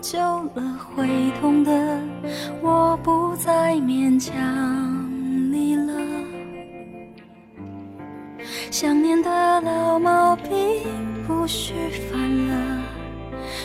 久了会痛的，我不再勉强你了。想念的老毛病不许犯了，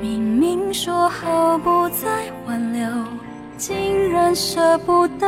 明明说好不再挽留，竟然舍不得。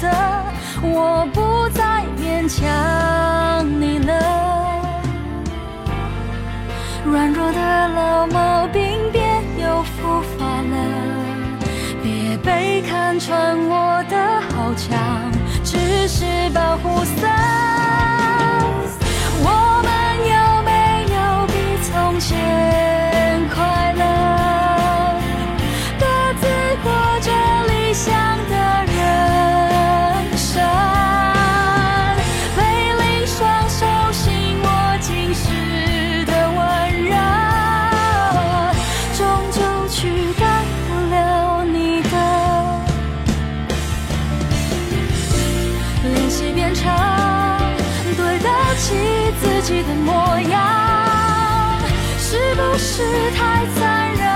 的，我不再勉强你了，软弱的老毛病别又复发了，别。被看穿我的好强，只是保护色。是太残忍？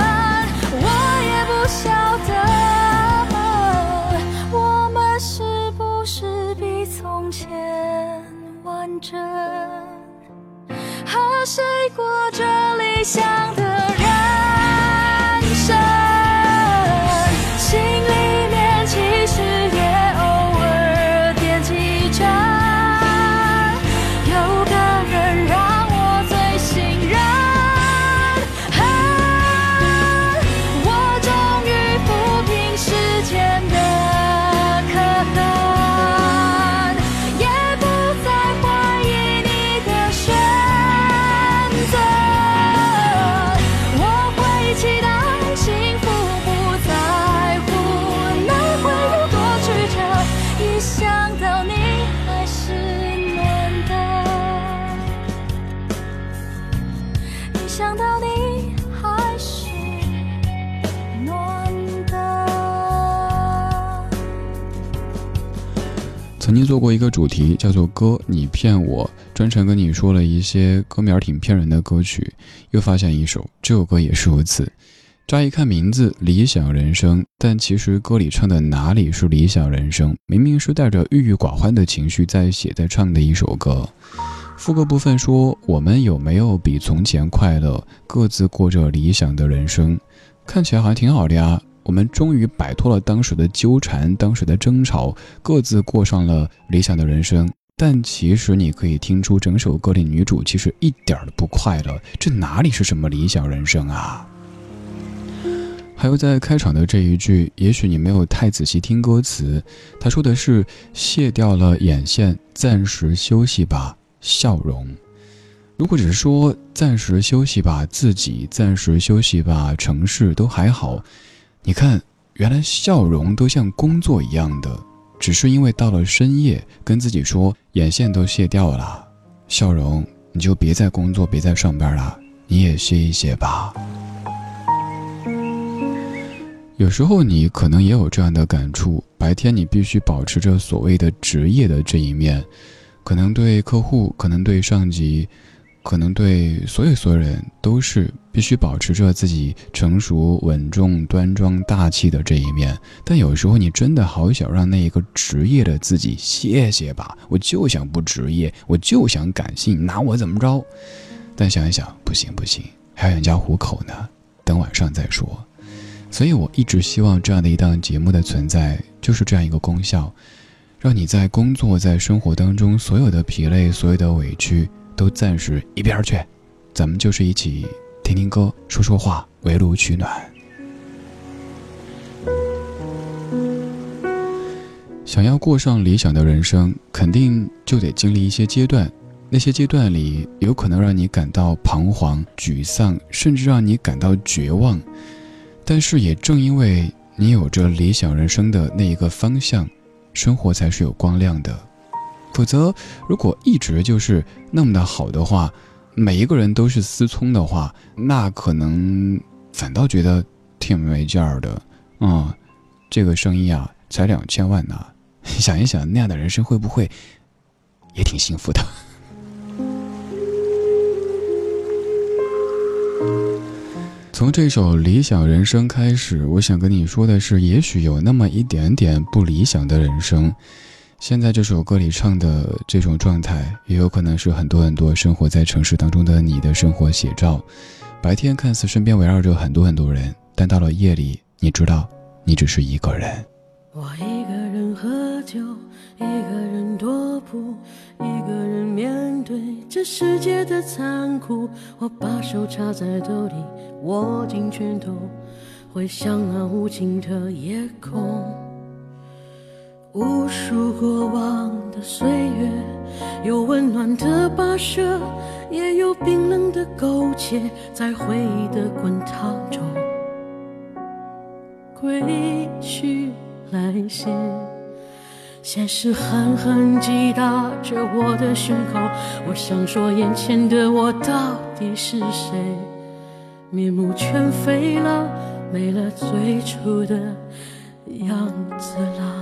我也不晓得。我们是不是比从前完整？和谁过着理想的曾经做过一个主题，叫做“歌你骗我”，专程跟你说了一些歌名挺骗人的歌曲。又发现一首，这首歌也是如此。乍一看名字“理想人生”，但其实歌里唱的哪里是理想人生？明明是带着郁郁寡欢的情绪在写在唱的一首歌。副歌部分说：“我们有没有比从前快乐？各自过着理想的人生，看起来好像挺好的呀。”我们终于摆脱了当时的纠缠，当时的争吵，各自过上了理想的人生。但其实你可以听出，整首歌里女主其实一点都不快乐。这哪里是什么理想人生啊？还有在开场的这一句，也许你没有太仔细听歌词，他说的是卸掉了眼线，暂时休息吧，笑容。如果只是说暂时休息吧，自己暂时休息吧，城市都还好。你看，原来笑容都像工作一样的，只是因为到了深夜，跟自己说眼线都卸掉了，笑容你就别再工作，别再上班了，你也歇一歇吧。有时候你可能也有这样的感触：白天你必须保持着所谓的职业的这一面，可能对客户，可能对上级，可能对所有所有人都是必须保持着自己成熟、稳重、端庄、大气的这一面。但有时候你真的好想让那一个职业的自己歇歇吧，我就想不职业，我就想感性，拿我怎么着？但想一想，不行不行，还要养家糊口呢，等晚上再说。所以我一直希望这样的一档节目的存在，就是这样一个功效，让你在工作、在生活当中所有的疲累、所有的委屈都暂时一边去，咱们就是一起听听歌、说说话，围炉取暖。想要过上理想的人生，肯定就得经历一些阶段，那些阶段里有可能让你感到彷徨、沮丧，甚至让你感到绝望。但是也正因为你有着理想人生的那一个方向，生活才是有光亮的。否则，如果一直就是那么的好的话，每一个人都是思聪的话，那可能反倒觉得挺没劲儿的。嗯，这个生意啊，才两千万呢，想一想那样的人生会不会也挺幸福的？从这首《理想人生》开始，我想跟你说的是，也许有那么一点点不理想的人生。现在这首歌里唱的这种状态，也有可能是很多很多生活在城市当中的你的生活写照。白天看似身边围绕着很多很多人，但到了夜里，你知道，你只是一个人。我一个人喝酒，一个人踱步，一个人面对这世界的残酷。我把手插在兜里，握紧拳头，回想那无尽的夜空。无数过往的岁月，有温暖的跋涉，也有冰冷的苟且，在回忆的滚烫中归去。来兮，现实狠狠击打着我的胸口。我想说，眼前的我到底是谁？面目全非了，没了最初的样子了。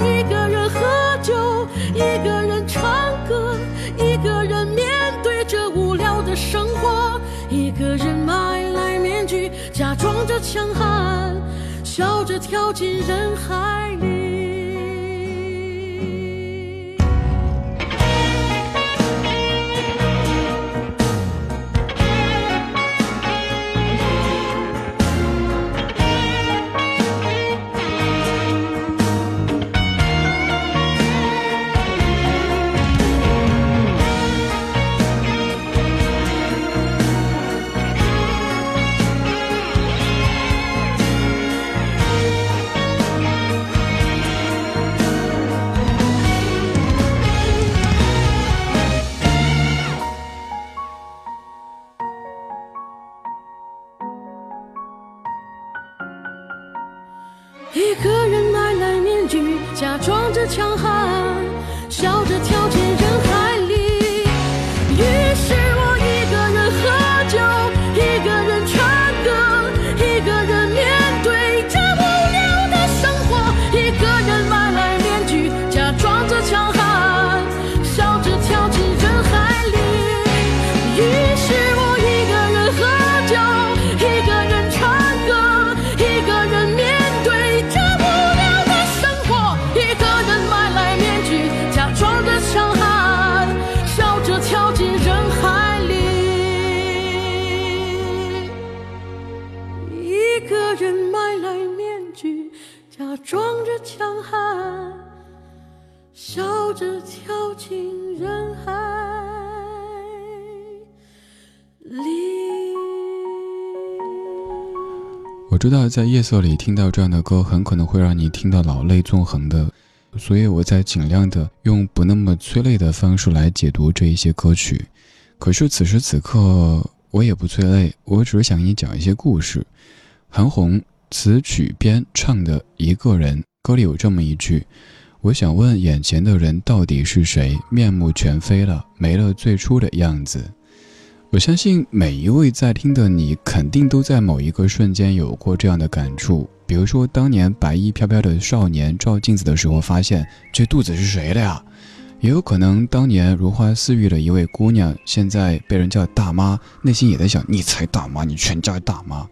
强悍，笑着跳进人海里。假装着强悍笑着跳进他装着强悍，笑着跳进人海里。我知道在夜色里听到这样的歌，很可能会让你听到老泪纵横的，所以我在尽量的用不那么催泪的方式来解读这一些歌曲。可是此时此刻，我也不催泪，我只是想给你讲一些故事。韩红词曲编唱的《一个人》，歌里有这么一句：“我想问眼前的人到底是谁？面目全非了，没了最初的样子。”我相信每一位在听的你，肯定都在某一个瞬间有过这样的感触。比如说，当年白衣飘飘的少年照镜子的时候，发现这肚子是谁的呀？也有可能，当年如花似玉的一位姑娘，现在被人叫大妈，内心也在想：你才大妈，你全家大妈。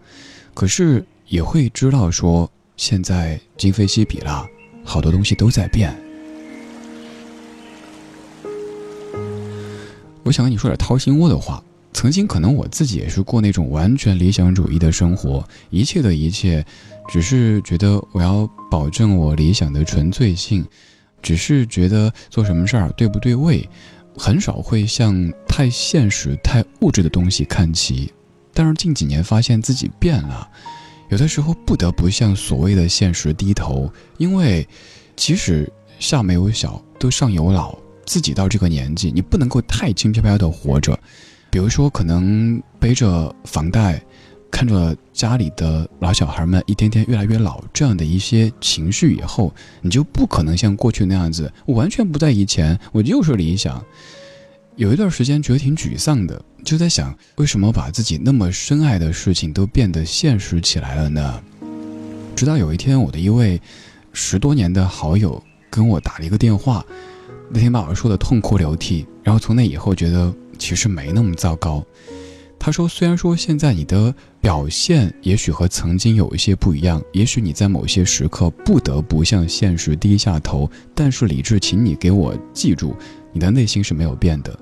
可是也会知道说，现在今非昔比了，好多东西都在变。我想跟你说点掏心窝的话。曾经可能我自己也是过那种完全理想主义的生活，一切的一切，只是觉得我要保证我理想的纯粹性，只是觉得做什么事儿对不对位，很少会向太现实、太物质的东西看齐。但是近几年发现自己变了，有的时候不得不向所谓的现实低头，因为即使下没有小，都上有老，自己到这个年纪，你不能够太轻飘飘的活着。比如说，可能背着房贷，看着家里的老小孩们一天天越来越老，这样的一些情绪以后，你就不可能像过去那样子，我完全不在以前，我就是理想。有一段时间觉得挺沮丧的，就在想，为什么把自己那么深爱的事情都变得现实起来了呢？直到有一天，我的一位十多年的好友跟我打了一个电话，那天把我说的痛哭流涕，然后从那以后觉得。其实没那么糟糕，他说：“虽然说现在你的表现也许和曾经有一些不一样，也许你在某些时刻不得不向现实低下头，但是理智，请你给我记住，你的内心是没有变的，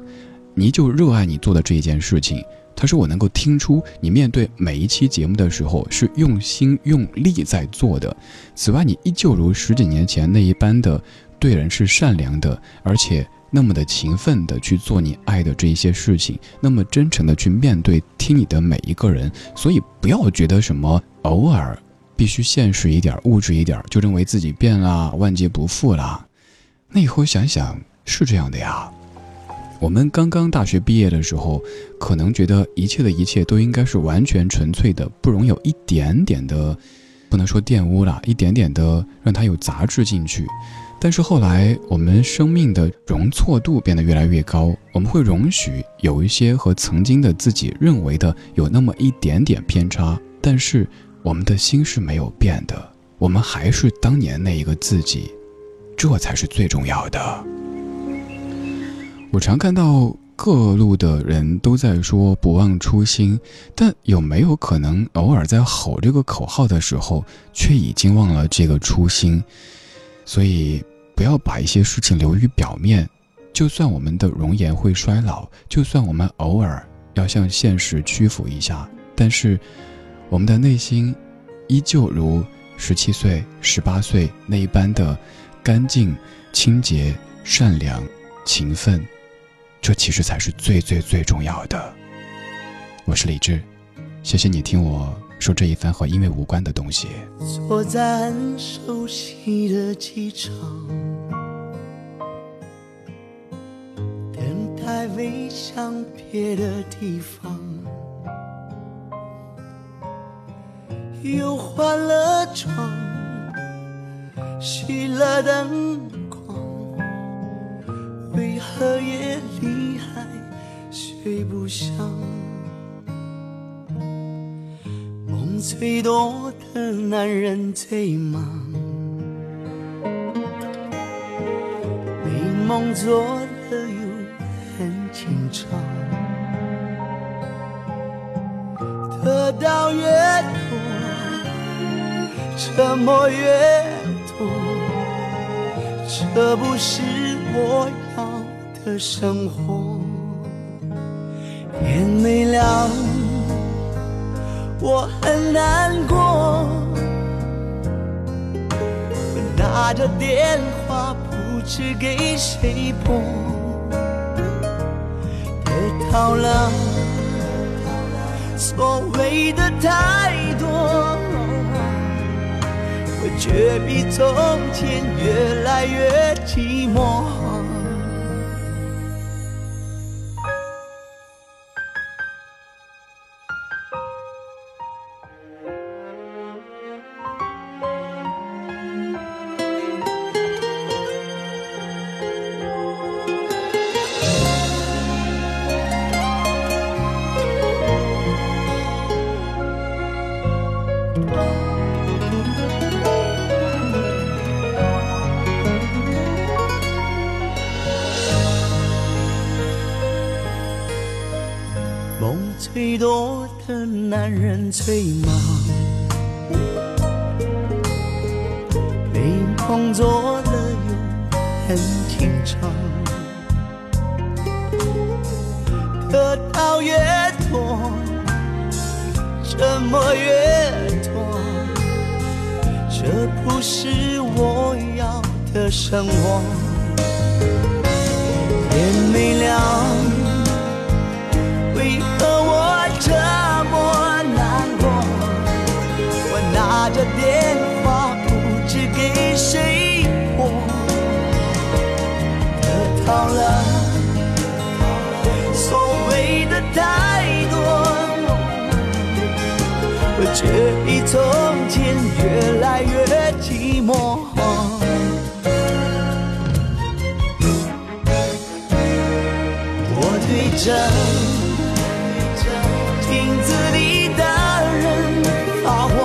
你就热爱你做的这一件事情。”他说：“我能够听出你面对每一期节目的时候是用心用力在做的。此外，你依旧如十几年前那一般的对人是善良的，而且。”那么的勤奋的去做你爱的这一些事情，那么真诚的去面对听你的每一个人，所以不要觉得什么偶尔必须现实一点、物质一点，就认为自己变了、万劫不复了。那以后想想是这样的呀。我们刚刚大学毕业的时候，可能觉得一切的一切都应该是完全纯粹的，不容有一点点的，不能说玷污了，一点点的让它有杂质进去。但是后来，我们生命的容错度变得越来越高，我们会容许有一些和曾经的自己认为的有那么一点点偏差，但是我们的心是没有变的，我们还是当年那一个自己，这才是最重要的。我常看到各路的人都在说不忘初心，但有没有可能偶尔在吼这个口号的时候，却已经忘了这个初心？所以，不要把一些事情流于表面。就算我们的容颜会衰老，就算我们偶尔要向现实屈服一下，但是，我们的内心依旧如十七岁、十八岁那一般的干净、清洁、善良、勤奋。这其实才是最最最重要的。我是李志，谢谢你听我。说这一番和音乐无关的东西。坐在很熟悉的机场，等待飞向别的地方，又换了妆，熄了灯光，为何夜里睡不香？梦最多的男人最忙，美梦做了又很紧张，得到越多，沉默越多，这不是我要的生活。天没亮。我很难过，我拿着电话不知给谁拨，得到了所谓的太多，我却比从前越来越寂寞。男人最忙，美梦做了又很紧张，得到越多，折磨越多，这不是我要的生活。天没亮。从前越来越寂寞。我对着。镜子里的人发火，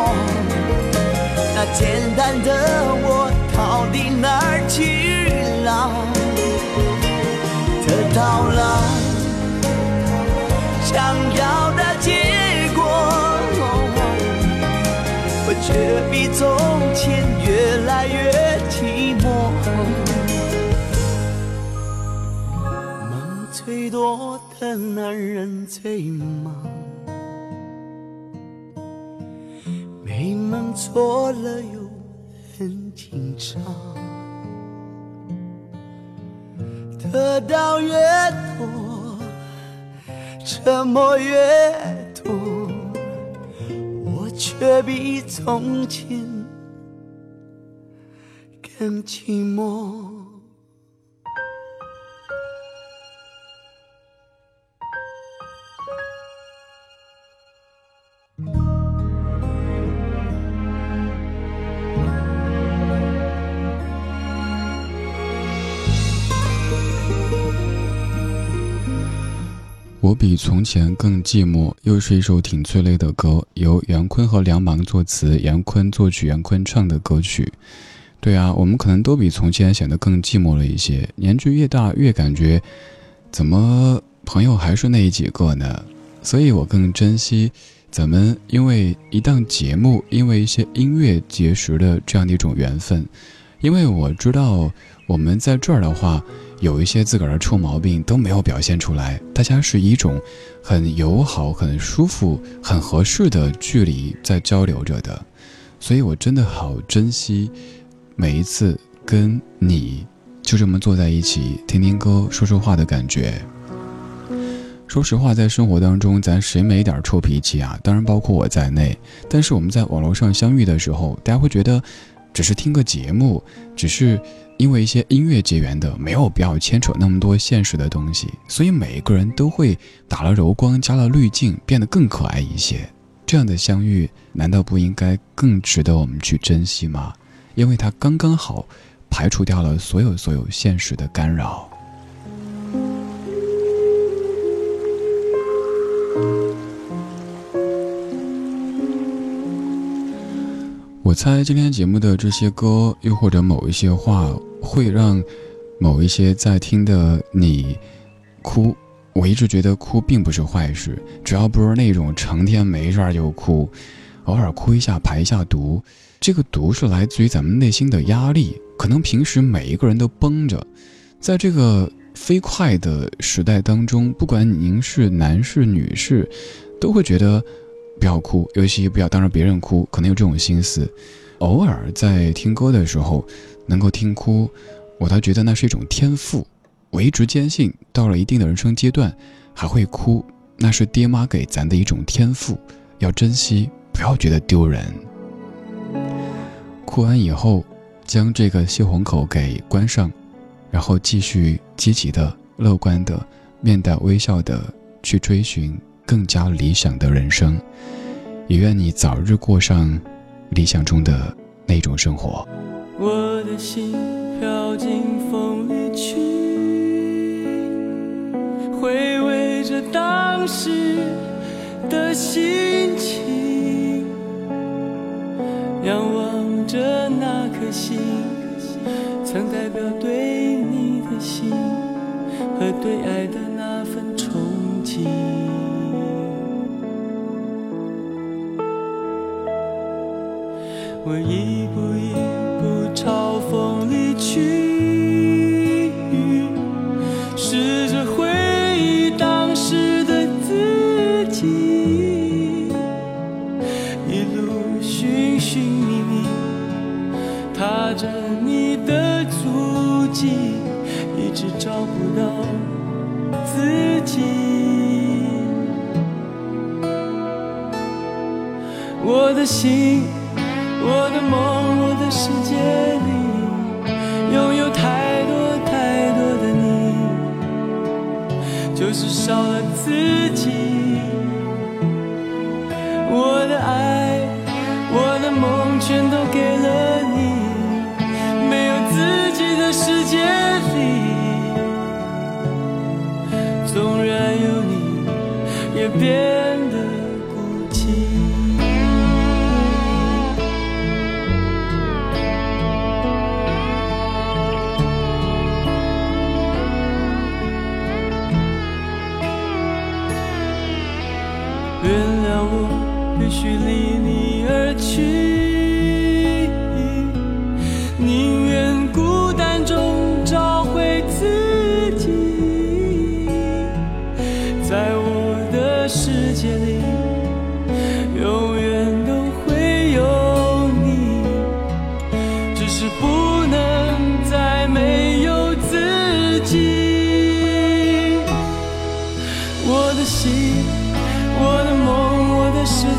那简单的我到底哪儿去了？得到了想比从前越来越寂寞。梦最多的男人最忙。美梦错了又很紧张，得到越多，折磨越，却比从前更寂寞。比从前更寂寞，又是一首挺催泪的歌，由杨坤和梁芒作词，杨坤作曲，杨坤唱的歌曲。对啊，我们可能都比从前显得更寂寞了一些。年纪越大，越感觉，怎么朋友还是那几个呢？所以我更珍惜咱们因为一档节目，因为一些音乐结识的这样的一种缘分。因为我知道我们在这儿的话。有一些自个儿的臭毛病都没有表现出来，大家是一种很友好、很舒服、很合适的距离在交流着的，所以我真的好珍惜每一次跟你就这么坐在一起听听歌、说说话的感觉。说实话，在生活当中，咱谁没点臭脾气啊？当然包括我在内。但是我们在网络上相遇的时候，大家会觉得只是听个节目，只是。因为一些音乐结缘的，没有必要牵扯那么多现实的东西，所以每一个人都会打了柔光，加了滤镜，变得更可爱一些。这样的相遇，难道不应该更值得我们去珍惜吗？因为它刚刚好，排除掉了所有所有现实的干扰。我猜今天节目的这些歌，又或者某一些话，会让某一些在听的你哭。我一直觉得哭并不是坏事，只要不是那种成天没事儿就哭，偶尔哭一下排一下毒。这个毒是来自于咱们内心的压力，可能平时每一个人都绷着，在这个飞快的时代当中，不管您是男士女士，都会觉得。不要哭，尤其不要当着别人哭，可能有这种心思。偶尔在听歌的时候能够听哭，我倒觉得那是一种天赋。我一直坚信，到了一定的人生阶段还会哭，那是爹妈给咱的一种天赋，要珍惜，不要觉得丢人。哭完以后，将这个泄洪口给关上，然后继续积极的、乐观的、面带微笑的去追寻更加理想的人生。也愿你早日过上理想中的那种生活。我的心飘进风里去，回味着当时的心情，仰望着那颗星，曾代表对你的心和对爱的那份憧憬。我一步一步朝风里去，试着回忆当时的自己，一路寻寻觅觅，踏着你的足迹，一直找不到自己。我的心。别，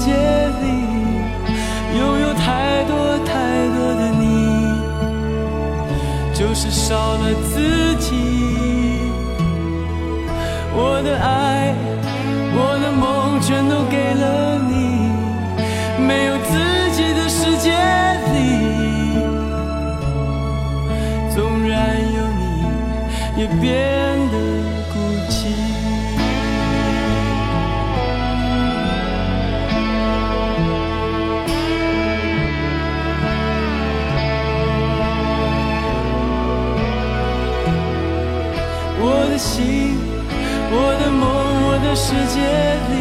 界里，拥有太多太多的你，就。是少了自己，我的爱，我的梦，全都给了你。没有自己的世界里，纵然有你，也别我的心我的梦我的世界里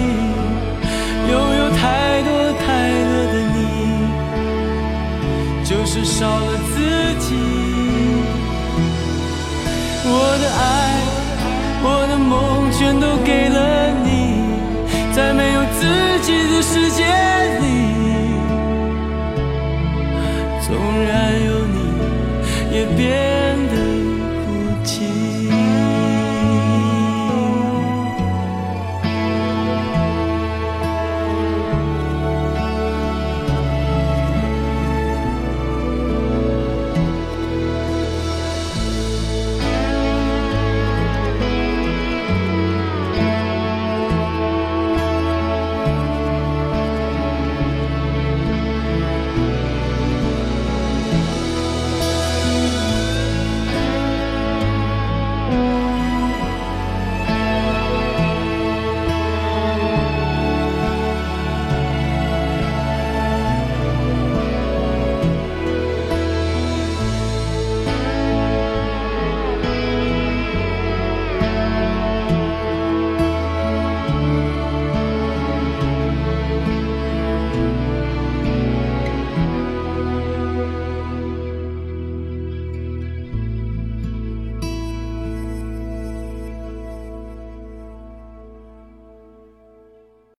拥有太多太多的你就是少了自己。我的爱我的梦全都给了